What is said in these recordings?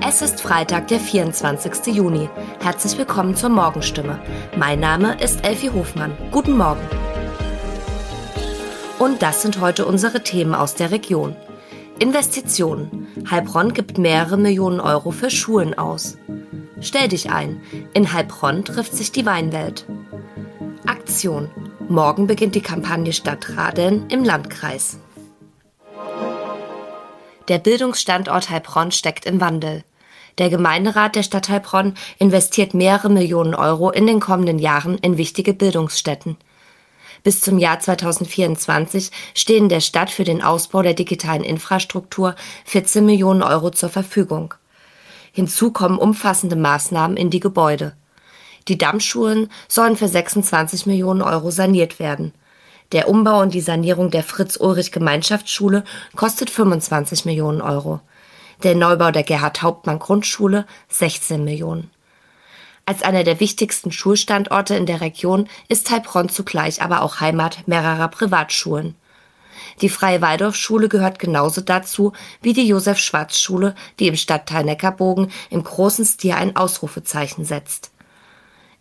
Es ist Freitag, der 24. Juni. Herzlich willkommen zur Morgenstimme. Mein Name ist Elfie Hofmann. Guten Morgen. Und das sind heute unsere Themen aus der Region. Investitionen. Heilbronn gibt mehrere Millionen Euro für Schulen aus. Stell dich ein. In Heilbronn trifft sich die Weinwelt. Aktion. Morgen beginnt die Kampagne Stadtradeln im Landkreis. Der Bildungsstandort Heilbronn steckt im Wandel. Der Gemeinderat der Stadt Heilbronn investiert mehrere Millionen Euro in den kommenden Jahren in wichtige Bildungsstätten. Bis zum Jahr 2024 stehen der Stadt für den Ausbau der digitalen Infrastruktur 14 Millionen Euro zur Verfügung. Hinzu kommen umfassende Maßnahmen in die Gebäude. Die Dammschulen sollen für 26 Millionen Euro saniert werden. Der Umbau und die Sanierung der Fritz-Ulrich-Gemeinschaftsschule kostet 25 Millionen Euro. Der Neubau der Gerhard-Hauptmann-Grundschule 16 Millionen. Als einer der wichtigsten Schulstandorte in der Region ist Heilbronn zugleich aber auch Heimat mehrerer Privatschulen. Die Freie Waldorfschule gehört genauso dazu wie die Josef-Schwarz-Schule, die im Stadtteil Neckarbogen im großen Stil ein Ausrufezeichen setzt.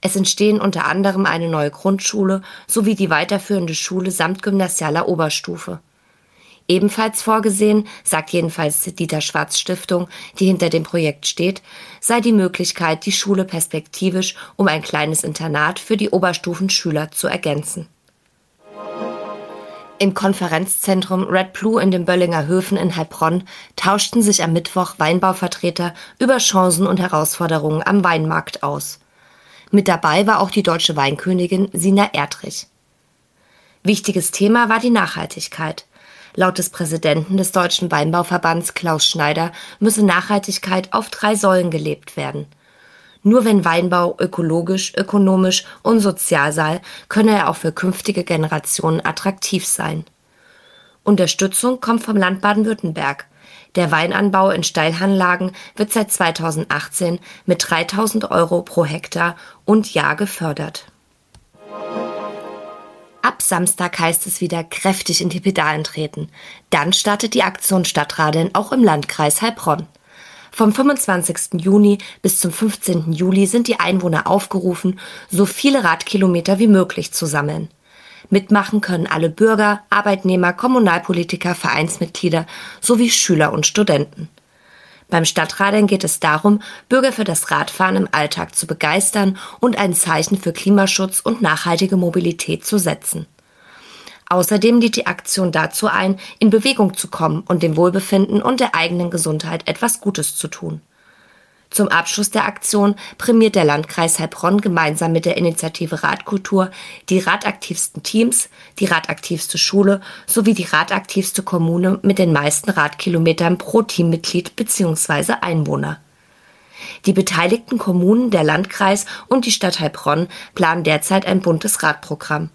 Es entstehen unter anderem eine neue Grundschule sowie die weiterführende Schule samt gymnasialer Oberstufe. Ebenfalls vorgesehen, sagt jedenfalls die Dieter Schwarz Stiftung, die hinter dem Projekt steht, sei die Möglichkeit, die Schule perspektivisch um ein kleines Internat für die Oberstufenschüler zu ergänzen. Im Konferenzzentrum Red Blue in den Böllinger Höfen in Heilbronn tauschten sich am Mittwoch Weinbauvertreter über Chancen und Herausforderungen am Weinmarkt aus. Mit dabei war auch die deutsche Weinkönigin Sina Erdrich. Wichtiges Thema war die Nachhaltigkeit. Laut des Präsidenten des Deutschen Weinbauverbands Klaus Schneider müsse Nachhaltigkeit auf drei Säulen gelebt werden. Nur wenn Weinbau ökologisch, ökonomisch und sozial sei, könne er auch für künftige Generationen attraktiv sein. Unterstützung kommt vom Land Baden-Württemberg. Der Weinanbau in Steilhanlagen wird seit 2018 mit 3000 Euro pro Hektar und Jahr gefördert. Ab Samstag heißt es wieder kräftig in die Pedalen treten. Dann startet die Aktion Stadtradeln auch im Landkreis Heilbronn. Vom 25. Juni bis zum 15. Juli sind die Einwohner aufgerufen, so viele Radkilometer wie möglich zu sammeln. Mitmachen können alle Bürger, Arbeitnehmer, Kommunalpolitiker, Vereinsmitglieder sowie Schüler und Studenten. Beim Stadtradeln geht es darum, Bürger für das Radfahren im Alltag zu begeistern und ein Zeichen für Klimaschutz und nachhaltige Mobilität zu setzen. Außerdem lädt die Aktion dazu ein, in Bewegung zu kommen und dem Wohlbefinden und der eigenen Gesundheit etwas Gutes zu tun. Zum Abschluss der Aktion prämiert der Landkreis Heilbronn gemeinsam mit der Initiative Radkultur die radaktivsten Teams, die radaktivste Schule sowie die radaktivste Kommune mit den meisten Radkilometern pro Teammitglied bzw. Einwohner. Die beteiligten Kommunen, der Landkreis und die Stadt Heilbronn planen derzeit ein buntes Radprogramm.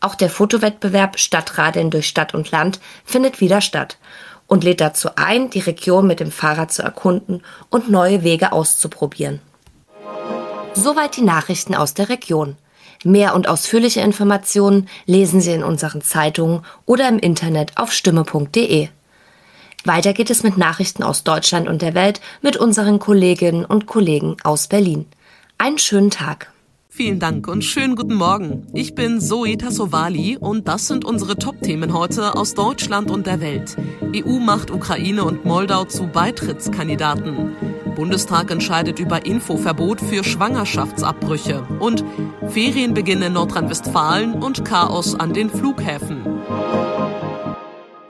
Auch der Fotowettbewerb Stadtradeln durch Stadt und Land findet wieder statt und lädt dazu ein, die Region mit dem Fahrrad zu erkunden und neue Wege auszuprobieren. Soweit die Nachrichten aus der Region. Mehr und ausführliche Informationen lesen Sie in unseren Zeitungen oder im Internet auf stimme.de. Weiter geht es mit Nachrichten aus Deutschland und der Welt mit unseren Kolleginnen und Kollegen aus Berlin. Einen schönen Tag. Vielen Dank und schönen guten Morgen. Ich bin Zoe Tassovali und das sind unsere Top-Themen heute aus Deutschland und der Welt. EU macht Ukraine und Moldau zu Beitrittskandidaten. Bundestag entscheidet über Infoverbot für Schwangerschaftsabbrüche. Und Ferienbeginn in Nordrhein-Westfalen und Chaos an den Flughäfen.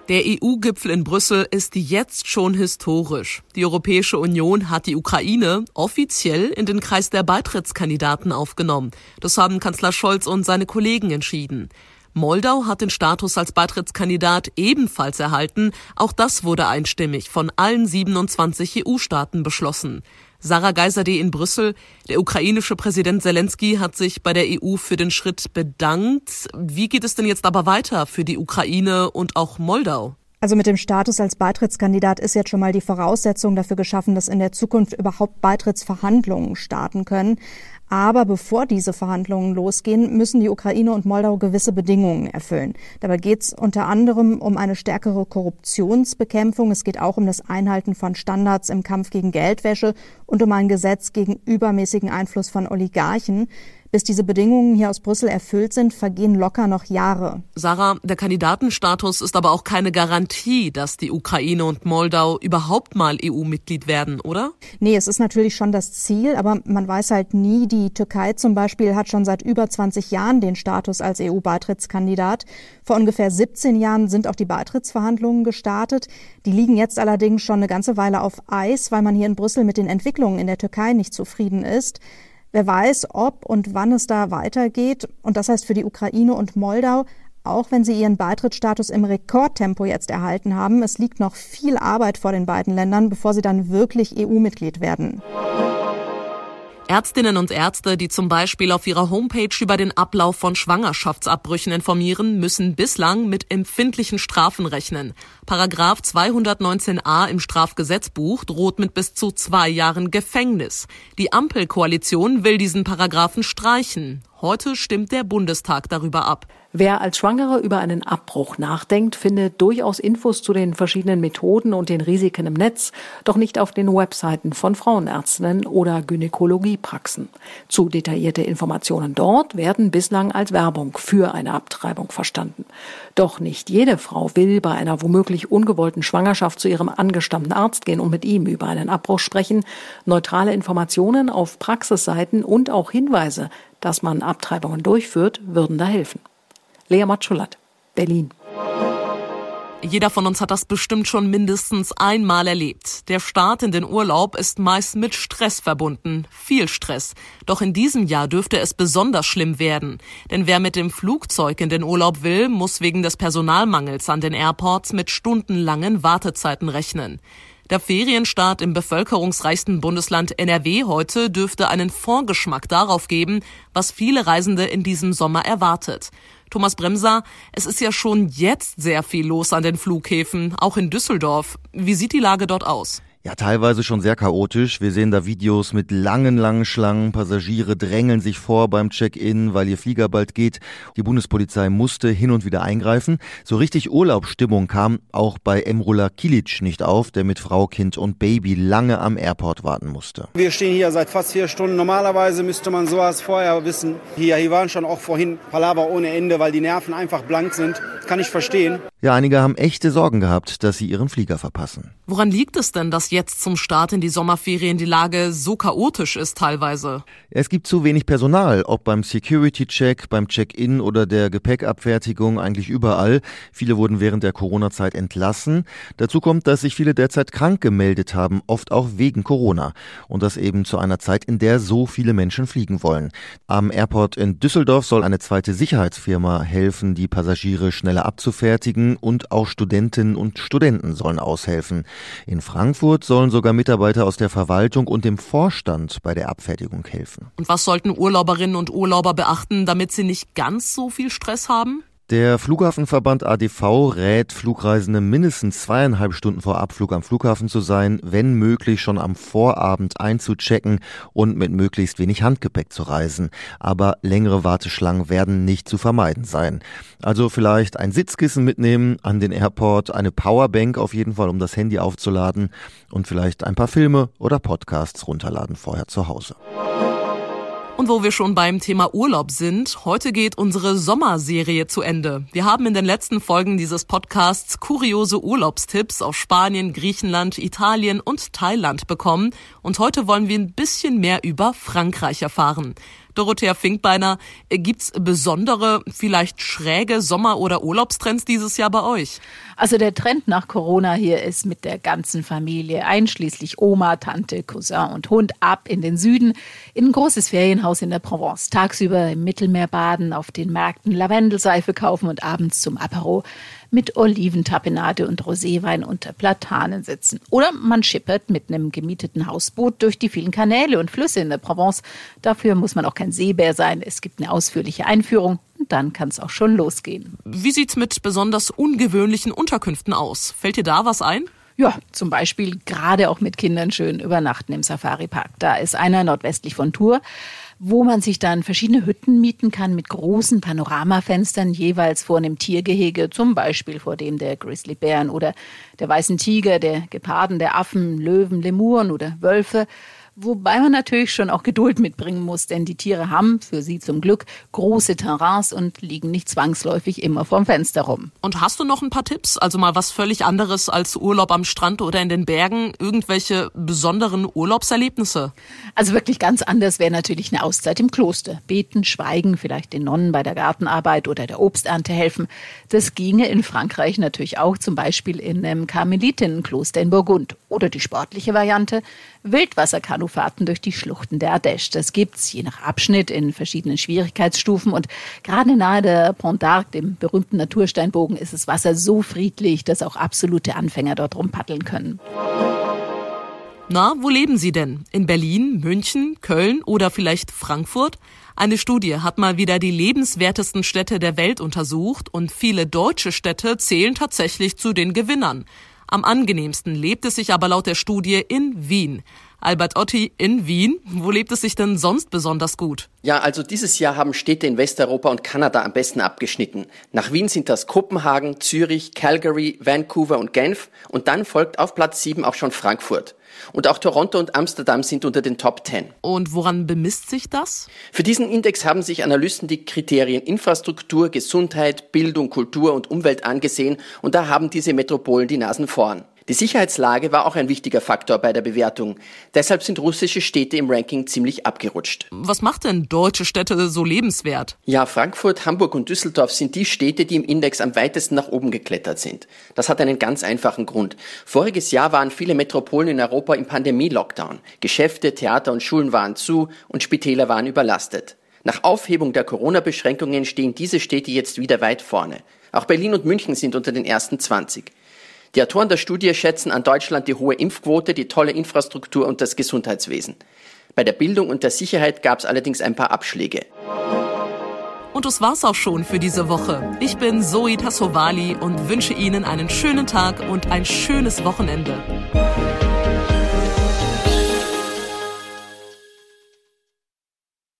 Der EU-Gipfel in Brüssel ist jetzt schon historisch. Die Europäische Union hat die Ukraine offiziell in den Kreis der Beitrittskandidaten aufgenommen. Das haben Kanzler Scholz und seine Kollegen entschieden. Moldau hat den Status als Beitrittskandidat ebenfalls erhalten. Auch das wurde einstimmig von allen 27 EU-Staaten beschlossen. Sarah Geiserde in Brüssel. Der ukrainische Präsident Zelensky hat sich bei der EU für den Schritt bedankt. Wie geht es denn jetzt aber weiter für die Ukraine und auch Moldau? Also mit dem Status als Beitrittskandidat ist jetzt schon mal die Voraussetzung dafür geschaffen, dass in der Zukunft überhaupt Beitrittsverhandlungen starten können. Aber bevor diese Verhandlungen losgehen, müssen die Ukraine und Moldau gewisse Bedingungen erfüllen. Dabei geht es unter anderem um eine stärkere Korruptionsbekämpfung. Es geht auch um das Einhalten von Standards im Kampf gegen Geldwäsche und um ein Gesetz gegen übermäßigen Einfluss von Oligarchen. Bis diese Bedingungen hier aus Brüssel erfüllt sind, vergehen locker noch Jahre. Sarah, der Kandidatenstatus ist aber auch keine Garantie, dass die Ukraine und Moldau überhaupt mal EU-Mitglied werden, oder? Nee, es ist natürlich schon das Ziel, aber man weiß halt nie. Die Türkei zum Beispiel hat schon seit über 20 Jahren den Status als EU-Beitrittskandidat. Vor ungefähr 17 Jahren sind auch die Beitrittsverhandlungen gestartet. Die liegen jetzt allerdings schon eine ganze Weile auf Eis, weil man hier in Brüssel mit den Entwicklungen in der Türkei nicht zufrieden ist. Wer weiß, ob und wann es da weitergeht. Und das heißt für die Ukraine und Moldau, auch wenn sie ihren Beitrittsstatus im Rekordtempo jetzt erhalten haben, es liegt noch viel Arbeit vor den beiden Ländern, bevor sie dann wirklich EU-Mitglied werden. Ärztinnen und Ärzte, die zum Beispiel auf ihrer Homepage über den Ablauf von Schwangerschaftsabbrüchen informieren, müssen bislang mit empfindlichen Strafen rechnen. Paragraph 219a im Strafgesetzbuch droht mit bis zu zwei Jahren Gefängnis. Die Ampelkoalition will diesen Paragraphen streichen. Heute stimmt der Bundestag darüber ab. Wer als Schwangere über einen Abbruch nachdenkt, findet durchaus Infos zu den verschiedenen Methoden und den Risiken im Netz, doch nicht auf den Webseiten von Frauenärztinnen oder Gynäkologiepraxen. Zu detaillierte Informationen dort werden bislang als Werbung für eine Abtreibung verstanden. Doch nicht jede Frau will bei einer womöglich ungewollten Schwangerschaft zu ihrem angestammten Arzt gehen und mit ihm über einen Abbruch sprechen. Neutrale Informationen auf Praxisseiten und auch Hinweise, dass man Abtreibungen durchführt, würden da helfen. Lea Matschulat, Berlin. Jeder von uns hat das bestimmt schon mindestens einmal erlebt. Der Start in den Urlaub ist meist mit Stress verbunden. Viel Stress. Doch in diesem Jahr dürfte es besonders schlimm werden. Denn wer mit dem Flugzeug in den Urlaub will, muss wegen des Personalmangels an den Airports mit stundenlangen Wartezeiten rechnen. Der Ferienstart im bevölkerungsreichsten Bundesland NRW heute dürfte einen Vorgeschmack darauf geben, was viele Reisende in diesem Sommer erwartet. Thomas Bremser, es ist ja schon jetzt sehr viel los an den Flughäfen, auch in Düsseldorf. Wie sieht die Lage dort aus? Ja, teilweise schon sehr chaotisch. Wir sehen da Videos mit langen, langen Schlangen. Passagiere drängeln sich vor beim Check-in, weil ihr Flieger bald geht. Die Bundespolizei musste hin und wieder eingreifen. So richtig Urlaubsstimmung kam auch bei Emrula Kilic nicht auf, der mit Frau, Kind und Baby lange am Airport warten musste. Wir stehen hier seit fast vier Stunden. Normalerweise müsste man sowas vorher wissen. Hier, hier waren schon auch vorhin Palaver ohne Ende, weil die Nerven einfach blank sind. kann ich verstehen. Ja, einige haben echte Sorgen gehabt, dass sie ihren Flieger verpassen. Woran liegt es denn, dass jetzt zum Start in die Sommerferien die Lage so chaotisch ist teilweise? Es gibt zu wenig Personal, ob beim Security-Check, beim Check-in oder der Gepäckabfertigung, eigentlich überall. Viele wurden während der Corona-Zeit entlassen. Dazu kommt, dass sich viele derzeit krank gemeldet haben, oft auch wegen Corona. Und das eben zu einer Zeit, in der so viele Menschen fliegen wollen. Am Airport in Düsseldorf soll eine zweite Sicherheitsfirma helfen, die Passagiere schneller abzufertigen und auch Studentinnen und Studenten sollen aushelfen. In Frankfurt sollen sogar Mitarbeiter aus der Verwaltung und dem Vorstand bei der Abfertigung helfen. Und was sollten Urlauberinnen und Urlauber beachten, damit sie nicht ganz so viel Stress haben? Der Flughafenverband ADV rät Flugreisende mindestens zweieinhalb Stunden vor Abflug am Flughafen zu sein, wenn möglich schon am Vorabend einzuchecken und mit möglichst wenig Handgepäck zu reisen. Aber längere Warteschlangen werden nicht zu vermeiden sein. Also vielleicht ein Sitzkissen mitnehmen an den Airport, eine Powerbank auf jeden Fall, um das Handy aufzuladen und vielleicht ein paar Filme oder Podcasts runterladen vorher zu Hause. Und wo wir schon beim Thema Urlaub sind, heute geht unsere Sommerserie zu Ende. Wir haben in den letzten Folgen dieses Podcasts kuriose Urlaubstipps auf Spanien, Griechenland, Italien und Thailand bekommen. Und heute wollen wir ein bisschen mehr über Frankreich erfahren. Dorothea Finkbeiner, gibt's besondere, vielleicht schräge Sommer- oder Urlaubstrends dieses Jahr bei euch? Also der Trend nach Corona hier ist mit der ganzen Familie, einschließlich Oma, Tante, Cousin und Hund, ab in den Süden, in ein großes Ferienhaus in der Provence. Tagsüber im Mittelmeer baden, auf den Märkten Lavendelseife kaufen und abends zum Apero mit Oliventapenade und Roséwein unter Platanen sitzen. Oder man schippert mit einem gemieteten Hausboot durch die vielen Kanäle und Flüsse in der Provence. Dafür muss man auch kein Seebär sein. Es gibt eine ausführliche Einführung und dann kann es auch schon losgehen. Wie sieht's mit besonders ungewöhnlichen Unterkünften aus? Fällt dir da was ein? Ja, zum Beispiel gerade auch mit Kindern schön übernachten im Safari-Park. Da ist einer nordwestlich von Tours wo man sich dann verschiedene Hütten mieten kann mit großen Panoramafenstern jeweils vor einem Tiergehege, zum Beispiel vor dem der Grizzlybären oder der weißen Tiger, der Geparden, der Affen, Löwen, Lemuren oder Wölfe. Wobei man natürlich schon auch Geduld mitbringen muss, denn die Tiere haben, für sie zum Glück, große Terrains und liegen nicht zwangsläufig immer vorm Fenster rum. Und hast du noch ein paar Tipps? Also mal was völlig anderes als Urlaub am Strand oder in den Bergen? Irgendwelche besonderen Urlaubserlebnisse? Also wirklich ganz anders wäre natürlich eine Auszeit im Kloster. Beten, schweigen, vielleicht den Nonnen bei der Gartenarbeit oder der Obsternte helfen. Das ginge in Frankreich natürlich auch, zum Beispiel in einem Karmelitinnenkloster in Burgund. Oder die sportliche Variante, Wildwasserkanufahrten durch die Schluchten der Ardèche. Das gibt's je nach Abschnitt in verschiedenen Schwierigkeitsstufen und gerade nahe der Pont d'Arc, dem berühmten Natursteinbogen, ist das Wasser so friedlich, dass auch absolute Anfänger dort rumpaddeln können. Na, wo leben Sie denn? In Berlin, München, Köln oder vielleicht Frankfurt? Eine Studie hat mal wieder die lebenswertesten Städte der Welt untersucht und viele deutsche Städte zählen tatsächlich zu den Gewinnern. Am angenehmsten lebt es sich aber laut der Studie in Wien. Albert Otti in Wien. Wo lebt es sich denn sonst besonders gut? Ja, also dieses Jahr haben Städte in Westeuropa und Kanada am besten abgeschnitten. Nach Wien sind das Kopenhagen, Zürich, Calgary, Vancouver und Genf und dann folgt auf Platz 7 auch schon Frankfurt. Und auch Toronto und Amsterdam sind unter den Top 10. Und woran bemisst sich das? Für diesen Index haben sich Analysten die Kriterien Infrastruktur, Gesundheit, Bildung, Kultur und Umwelt angesehen und da haben diese Metropolen die Nasen vorn. Die Sicherheitslage war auch ein wichtiger Faktor bei der Bewertung. Deshalb sind russische Städte im Ranking ziemlich abgerutscht. Was macht denn deutsche Städte so lebenswert? Ja, Frankfurt, Hamburg und Düsseldorf sind die Städte, die im Index am weitesten nach oben geklettert sind. Das hat einen ganz einfachen Grund. Voriges Jahr waren viele Metropolen in Europa im Pandemie-Lockdown. Geschäfte, Theater und Schulen waren zu und Spitäler waren überlastet. Nach Aufhebung der Corona-Beschränkungen stehen diese Städte jetzt wieder weit vorne. Auch Berlin und München sind unter den ersten 20. Die Autoren der Studie schätzen an Deutschland die hohe Impfquote, die tolle Infrastruktur und das Gesundheitswesen. Bei der Bildung und der Sicherheit gab es allerdings ein paar Abschläge. Und das war's auch schon für diese Woche. Ich bin Zoe Tassovali und wünsche Ihnen einen schönen Tag und ein schönes Wochenende.